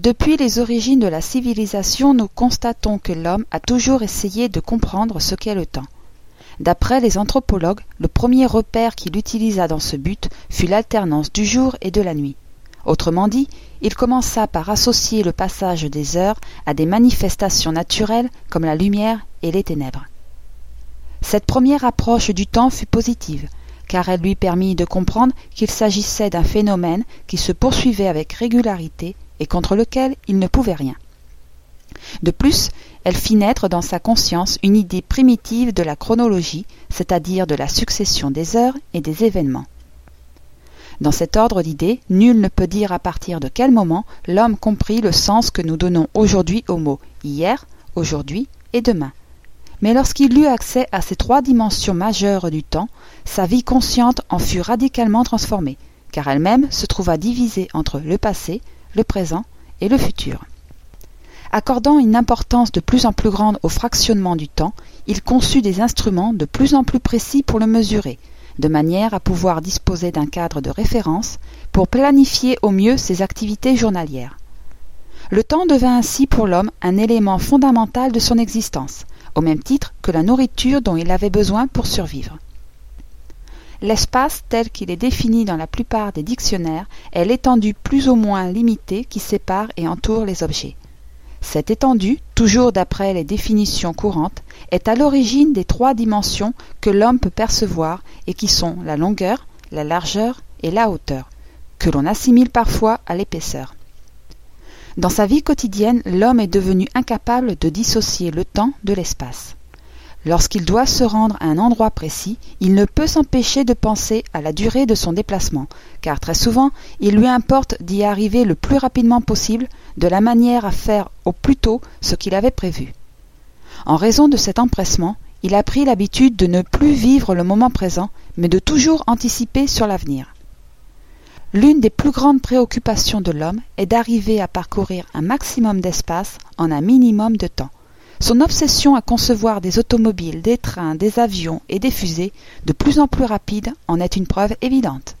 Depuis les origines de la civilisation, nous constatons que l'homme a toujours essayé de comprendre ce qu'est le temps. D'après les anthropologues, le premier repère qu'il utilisa dans ce but fut l'alternance du jour et de la nuit. Autrement dit, il commença par associer le passage des heures à des manifestations naturelles comme la lumière et les ténèbres. Cette première approche du temps fut positive, car elle lui permit de comprendre qu'il s'agissait d'un phénomène qui se poursuivait avec régularité et contre lequel il ne pouvait rien. De plus, elle fit naître dans sa conscience une idée primitive de la chronologie, c'est-à-dire de la succession des heures et des événements. Dans cet ordre d'idées, nul ne peut dire à partir de quel moment l'homme comprit le sens que nous donnons aujourd'hui aux mots hier, aujourd'hui et demain. Mais lorsqu'il eut accès à ces trois dimensions majeures du temps, sa vie consciente en fut radicalement transformée, car elle-même se trouva divisée entre le passé, le présent et le futur. Accordant une importance de plus en plus grande au fractionnement du temps, il conçut des instruments de plus en plus précis pour le mesurer, de manière à pouvoir disposer d'un cadre de référence pour planifier au mieux ses activités journalières. Le temps devint ainsi pour l'homme un élément fondamental de son existence, au même titre que la nourriture dont il avait besoin pour survivre. L'espace tel qu'il est défini dans la plupart des dictionnaires est l'étendue plus ou moins limitée qui sépare et entoure les objets. Cette étendue, toujours d'après les définitions courantes, est à l'origine des trois dimensions que l'homme peut percevoir et qui sont la longueur, la largeur et la hauteur, que l'on assimile parfois à l'épaisseur. Dans sa vie quotidienne, l'homme est devenu incapable de dissocier le temps de l'espace. Lorsqu'il doit se rendre à un endroit précis, il ne peut s'empêcher de penser à la durée de son déplacement, car très souvent il lui importe d'y arriver le plus rapidement possible, de la manière à faire au plus tôt ce qu'il avait prévu. En raison de cet empressement, il a pris l'habitude de ne plus vivre le moment présent, mais de toujours anticiper sur l'avenir. L'une des plus grandes préoccupations de l'homme est d'arriver à parcourir un maximum d'espace en un minimum de temps. Son obsession à concevoir des automobiles, des trains, des avions et des fusées de plus en plus rapides en est une preuve évidente.